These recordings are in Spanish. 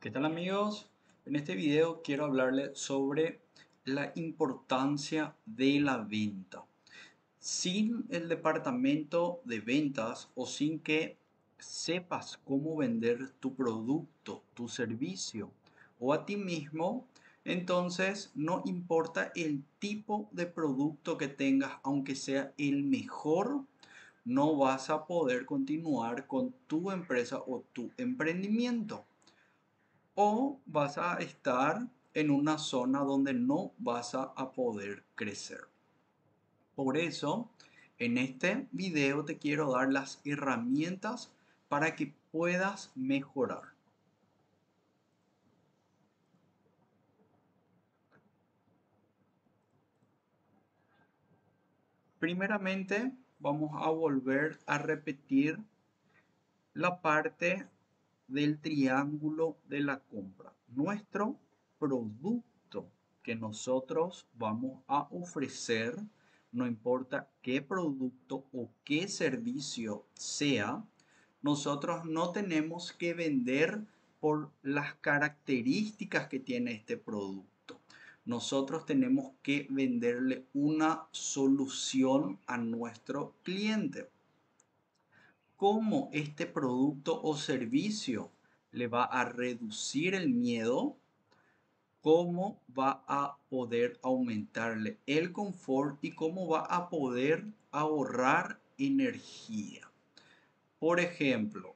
¿Qué tal amigos? En este video quiero hablarles sobre la importancia de la venta. Sin el departamento de ventas o sin que sepas cómo vender tu producto, tu servicio o a ti mismo, entonces no importa el tipo de producto que tengas, aunque sea el mejor, no vas a poder continuar con tu empresa o tu emprendimiento. O vas a estar en una zona donde no vas a poder crecer. Por eso, en este video te quiero dar las herramientas para que puedas mejorar. Primeramente, vamos a volver a repetir la parte del triángulo de la compra. Nuestro producto que nosotros vamos a ofrecer, no importa qué producto o qué servicio sea, nosotros no tenemos que vender por las características que tiene este producto nosotros tenemos que venderle una solución a nuestro cliente. ¿Cómo este producto o servicio le va a reducir el miedo? ¿Cómo va a poder aumentarle el confort y cómo va a poder ahorrar energía? Por ejemplo,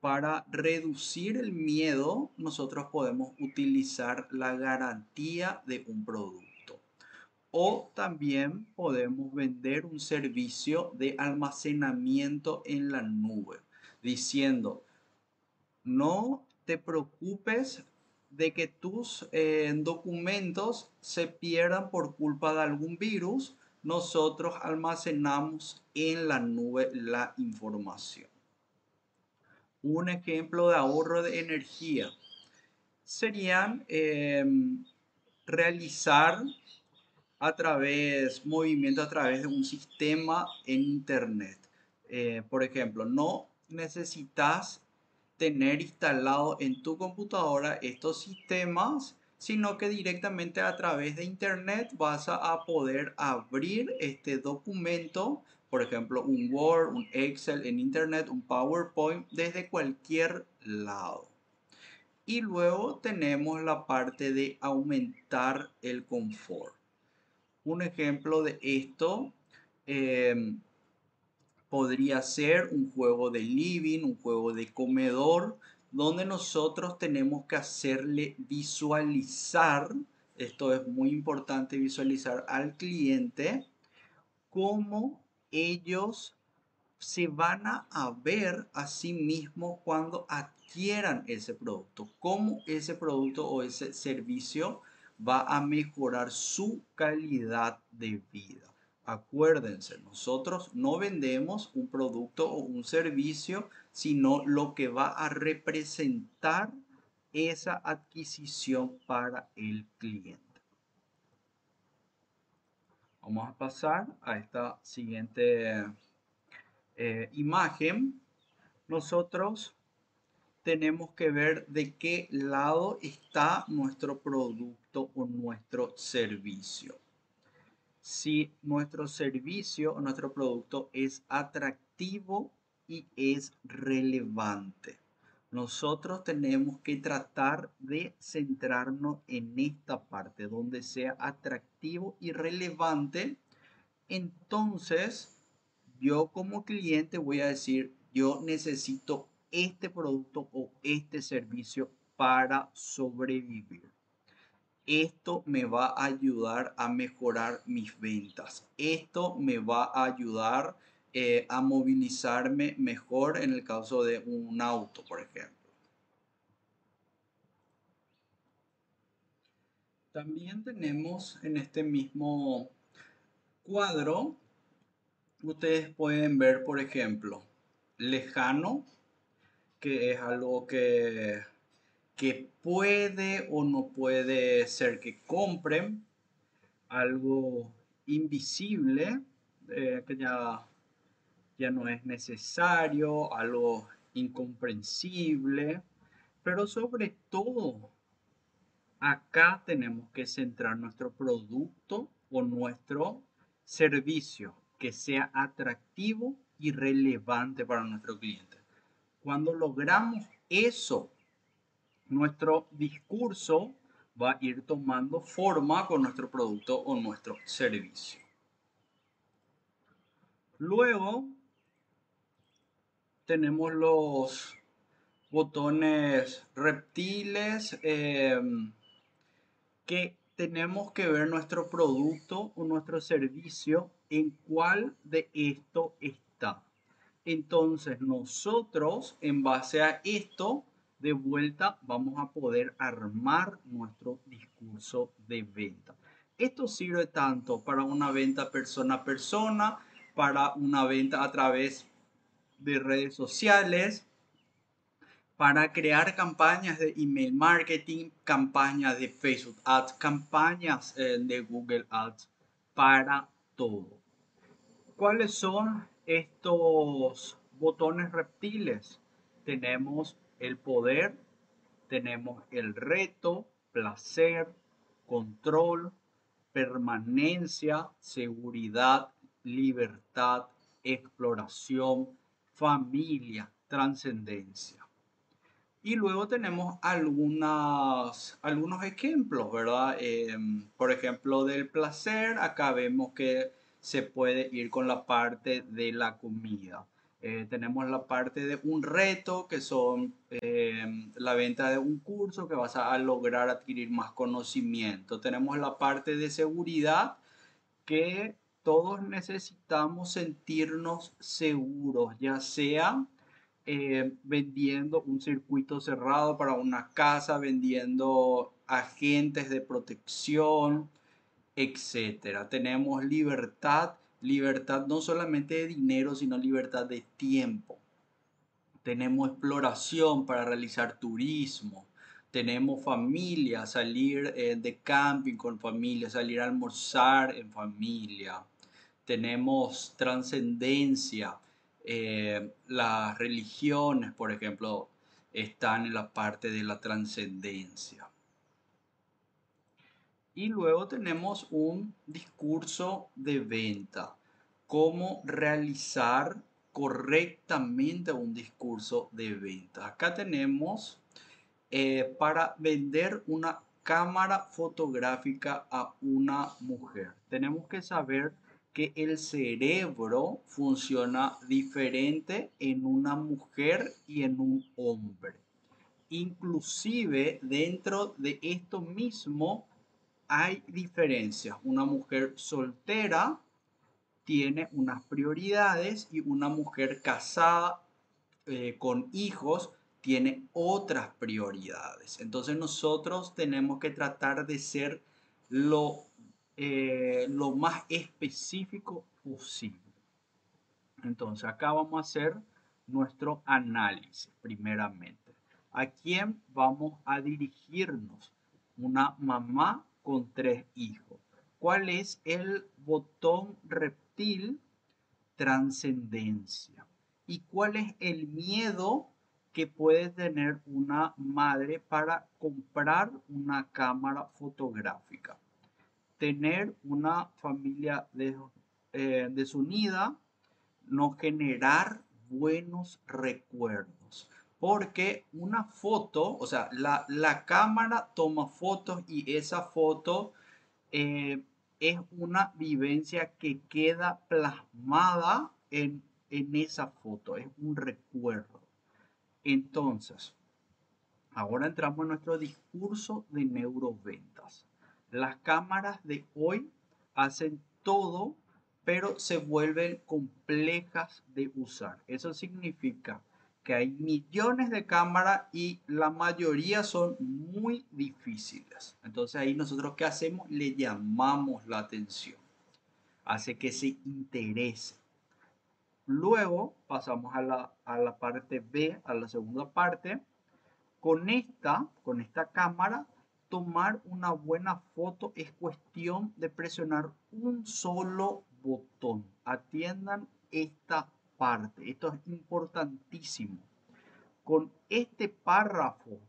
para reducir el miedo, nosotros podemos utilizar la garantía de un producto. O también podemos vender un servicio de almacenamiento en la nube, diciendo, no te preocupes de que tus eh, documentos se pierdan por culpa de algún virus, nosotros almacenamos en la nube la información un ejemplo de ahorro de energía serían em, realizar a través, movimiento a través de un sistema en internet. Eh, por ejemplo, no necesitas tener instalado en tu computadora estos sistemas, sino que directamente a través de internet vas a poder abrir este documento por ejemplo, un Word, un Excel en Internet, un PowerPoint, desde cualquier lado. Y luego tenemos la parte de aumentar el confort. Un ejemplo de esto em, podría ser un juego de living, un juego de comedor, donde nosotros tenemos que hacerle visualizar, esto es muy importante visualizar al cliente, cómo ellos se van a ver a sí mismos cuando adquieran ese producto, cómo ese producto o ese servicio va a mejorar su calidad de vida. Acuérdense, nosotros no vendemos un producto o un servicio, sino lo que va a representar esa adquisición para el cliente. Vamos a pasar a esta siguiente eh, imagen. Nosotros tenemos que ver de qué lado está nuestro producto o nuestro servicio. Si nuestro servicio o nuestro producto es atractivo y es relevante nosotros tenemos que tratar de centrarnos en esta parte donde sea atractivo y relevante. Entonces, yo como cliente voy a decir, yo necesito este producto o este servicio para sobrevivir. Esto me va a ayudar a mejorar mis ventas. Esto me va a ayudar eh, a movilizarme mejor en el caso de un auto, por ejemplo. También tenemos en este mismo cuadro, ustedes pueden ver, por ejemplo, lejano, que es algo que, que puede o no puede ser que compren, algo invisible, eh, que ya ya no es necesario, algo incomprensible. Pero sobre todo, acá tenemos que centrar nuestro producto o nuestro servicio que sea atractivo y relevante para nuestro cliente. Cuando logramos eso, nuestro discurso va a ir tomando forma con nuestro producto o nuestro servicio. Luego tenemos los botones reptiles em, que tenemos que ver nuestro producto o nuestro servicio en cuál de esto está. Entonces nosotros en base a esto de vuelta vamos a poder armar nuestro discurso de venta. Esto sirve tanto para una venta persona a persona, para una venta a través de redes sociales, para crear campañas de email marketing, campañas de Facebook Ads, campañas eh, de Google Ads, para todo. ¿Cuáles son estos botones reptiles? Tenemos el poder, tenemos el reto, placer, control, permanencia, seguridad, libertad, exploración, familia, trascendencia. Y luego tenemos algunas, algunos ejemplos, ¿verdad? Em, por ejemplo, del placer, acá vemos que se puede ir con la parte de la comida. Eh, tenemos la parte de un reto, que son em, la venta de un curso que vas a, lograr adquirir más conocimiento. Tenemos la parte de seguridad, que todos necesitamos sentirnos seguros, ya sea eh, vendiendo un circuito cerrado para una casa, vendiendo agentes de protección, etcétera. Tenemos libertad libertad no solamente de dinero, sino libertad de tiempo. Tenemos exploración para realizar turismo. Tenemos familia, salir eh, de camping con familia, salir a almorzar en familia. Tenemos trascendencia. Eh, las religiones, por ejemplo, están en la parte de la trascendencia. Y luego tenemos un discurso de venta. Cómo realizar correctamente un discurso de venta. Acá tenemos eh, para vender una cámara fotográfica a una mujer. Tenemos que saber que el cerebro funciona diferente en una mujer y en un hombre. Inclusive dentro de esto mismo hay diferencias. Una mujer soltera tiene unas prioridades y una mujer casada eh, con hijos tiene otras prioridades. Entonces nosotros tenemos que tratar de ser lo, eh, lo más específico posible. Entonces acá vamos a hacer nuestro análisis primeramente. ¿A quién vamos a dirigirnos? Una mamá con tres hijos. ¿Cuál es el botón reptil? Transcendencia. ¿Y cuál es el miedo que puede tener una madre para comprar una cámara fotográfica? Tener una familia eh, desunida, no generar buenos recuerdos porque una foto, o sea, la, cámara toma fotos y esa foto eh, es una vivencia que queda plasmada en, en esa foto, es un recuerdo. Entonces, ahora entramos en nuestro discurso de neuroventas. Las cámaras de hoy hacen todo, pero se vuelven complejas de usar. Eso significa que hay millones de cámaras y la mayoría son muy difíciles. Entonces ahí nosotros qué hacemos? Le llamamos la atención. Hace que se interese. Luego pasamos a la, a la parte B, a la segunda parte. Con esta, con esta cámara, tomar una buena foto es cuestión de presionar un solo botón. Atiendan esta parte. Esto es importantísimo. Con este párrafo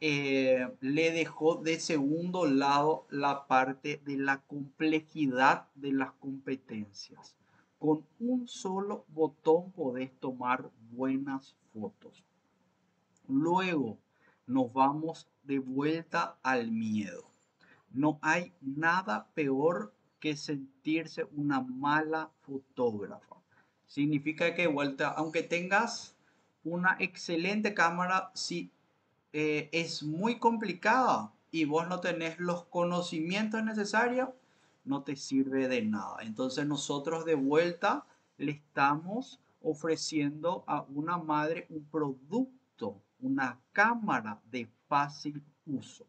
eh, le dejó de segundo lado la parte de la complejidad de las competencias. Con un solo botón podés tomar buenas fotos. Luego nos vamos de vuelta al miedo. No hay nada peor que sentirse una mala fotógrafa. Significa que vuelta, aunque tengas una excelente cámara, si eh, es muy complicada y vos no tenés los conocimientos necesarios, no te sirve de nada. Entonces nosotros de vuelta le estamos ofreciendo a una madre un producto, una cámara de fácil uso.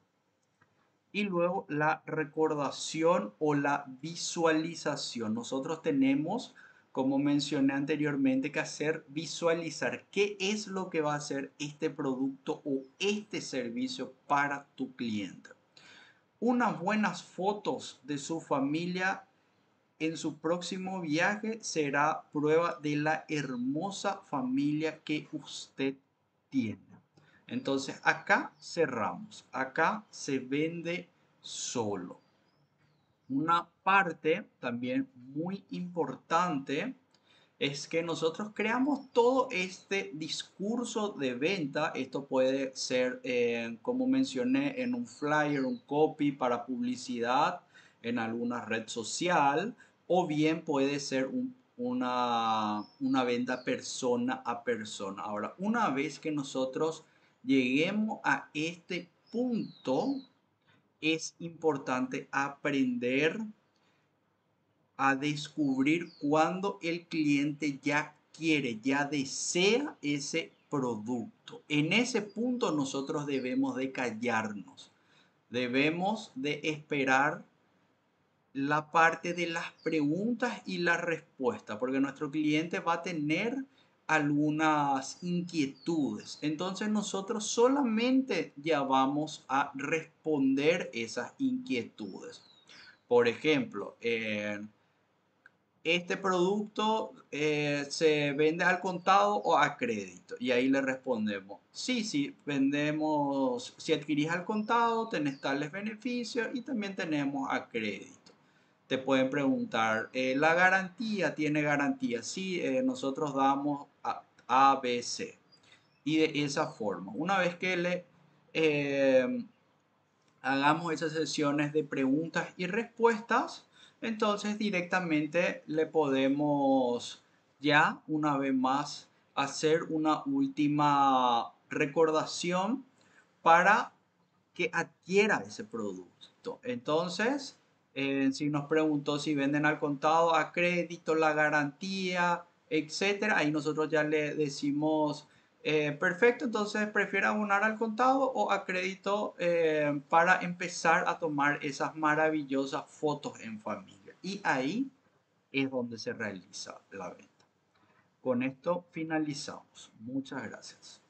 Y luego la recordación o la visualización. Nosotros tenemos, como mencioné anteriormente, que hacer visualizar qué es lo que va a hacer este producto o este servicio para tu cliente unas buenas fotos de su familia en su próximo viaje será prueba de la hermosa familia que usted tiene. Entonces acá cerramos, acá se vende solo. Una parte también muy importante es que nosotros creamos todo este discurso de venta. Esto puede ser, eh, como mencioné, en un flyer, un copy para publicidad en alguna red social, o bien puede ser una, una venta persona a persona. Ahora, una vez que nosotros lleguemos a este punto, es importante aprender a descubrir cuando el cliente ya quiere, ya desea ese producto. En ese punto nosotros debemos de callarnos, debemos de esperar la parte de las preguntas y la respuesta, porque nuestro cliente va a tener algunas inquietudes. Entonces nosotros solamente ya vamos a responder esas inquietudes. Por ejemplo, en este producto eh, se vende al contado o a crédito. Y ahí le respondemos, sí, sí, vendemos, si adquirís al contado, tenés tales beneficios y también tenemos a crédito. Te pueden preguntar, eh, ¿la garantía tiene garantía? Sí, eh, nosotros damos a, a, B, C. Y de esa forma, una vez que le hagamos esas sesiones de preguntas y respuestas, entonces directamente le podemos ya una vez más hacer una última recordación para que adquiera ese producto. Entonces, eh, si nos preguntó si venden al contado, a crédito, la garantía, etcétera, ahí nosotros ya le decimos eh, perfecto, entonces prefiero abonar al contado o a crédito eh, para empezar a tomar esas maravillosas fotos en familia. Y ahí es donde se realiza la venta. Con esto finalizamos. Muchas gracias.